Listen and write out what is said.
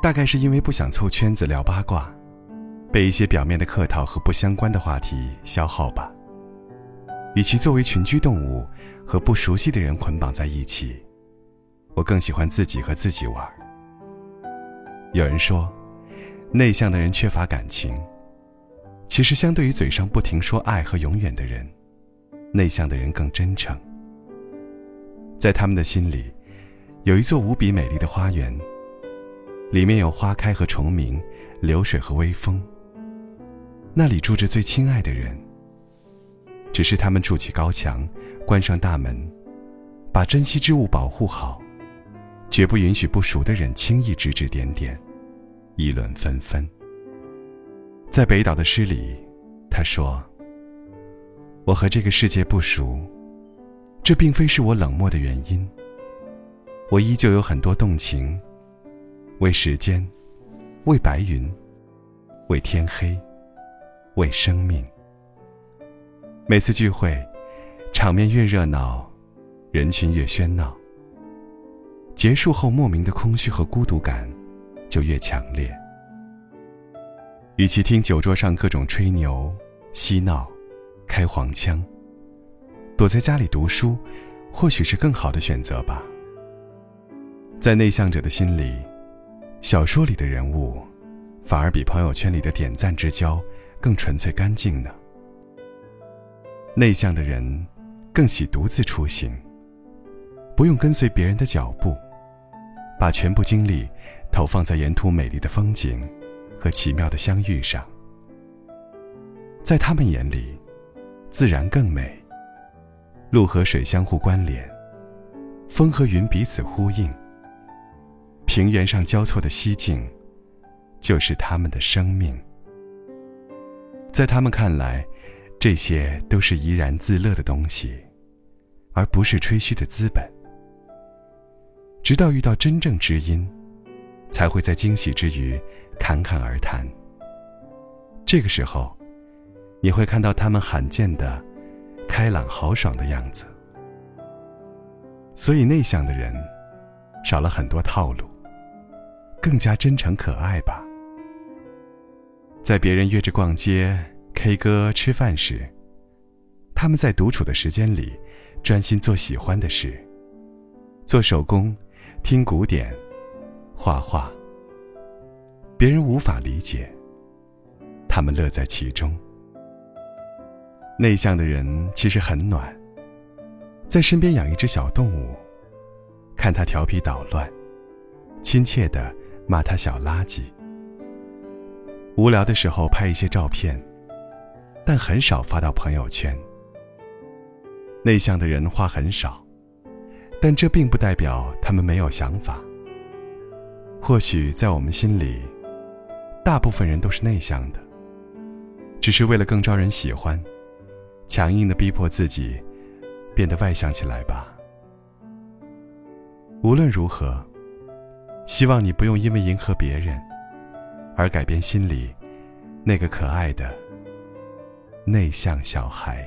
大概是因为不想凑圈子聊八卦，被一些表面的客套和不相关的话题消耗吧。与其作为群居动物和不熟悉的人捆绑在一起，我更喜欢自己和自己玩。有人说，内向的人缺乏感情，其实相对于嘴上不停说爱和永远的人，内向的人更真诚。在他们的心里。有一座无比美丽的花园，里面有花开和虫鸣，流水和微风。那里住着最亲爱的人，只是他们筑起高墙，关上大门，把珍稀之物保护好，绝不允许不熟的人轻易指指点点，议论纷纷。在北岛的诗里，他说：“我和这个世界不熟，这并非是我冷漠的原因。”我依旧有很多动情，为时间，为白云，为天黑，为生命。每次聚会，场面越热闹，人群越喧闹。结束后，莫名的空虚和孤独感就越强烈。与其听酒桌上各种吹牛、嬉闹、开黄腔，躲在家里读书，或许是更好的选择吧。在内向者的心里，小说里的人物，反而比朋友圈里的点赞之交更纯粹干净呢。内向的人更喜独自出行，不用跟随别人的脚步，把全部精力投放在沿途美丽的风景和奇妙的相遇上。在他们眼里，自然更美。路和水相互关联，风和云彼此呼应。平原上交错的溪景，就是他们的生命。在他们看来，这些都是怡然自乐的东西，而不是吹嘘的资本。直到遇到真正知音，才会在惊喜之余侃侃而谈。这个时候，你会看到他们罕见的开朗豪爽的样子。所以，内向的人少了很多套路。更加真诚可爱吧。在别人约着逛街、K 歌、吃饭时，他们在独处的时间里，专心做喜欢的事，做手工、听古典、画画。别人无法理解，他们乐在其中。内向的人其实很暖，在身边养一只小动物，看它调皮捣乱，亲切的。骂他小垃圾。无聊的时候拍一些照片，但很少发到朋友圈。内向的人话很少，但这并不代表他们没有想法。或许在我们心里，大部分人都是内向的，只是为了更招人喜欢，强硬的逼迫自己变得外向起来吧。无论如何。希望你不用因为迎合别人，而改变心里那个可爱的内向小孩。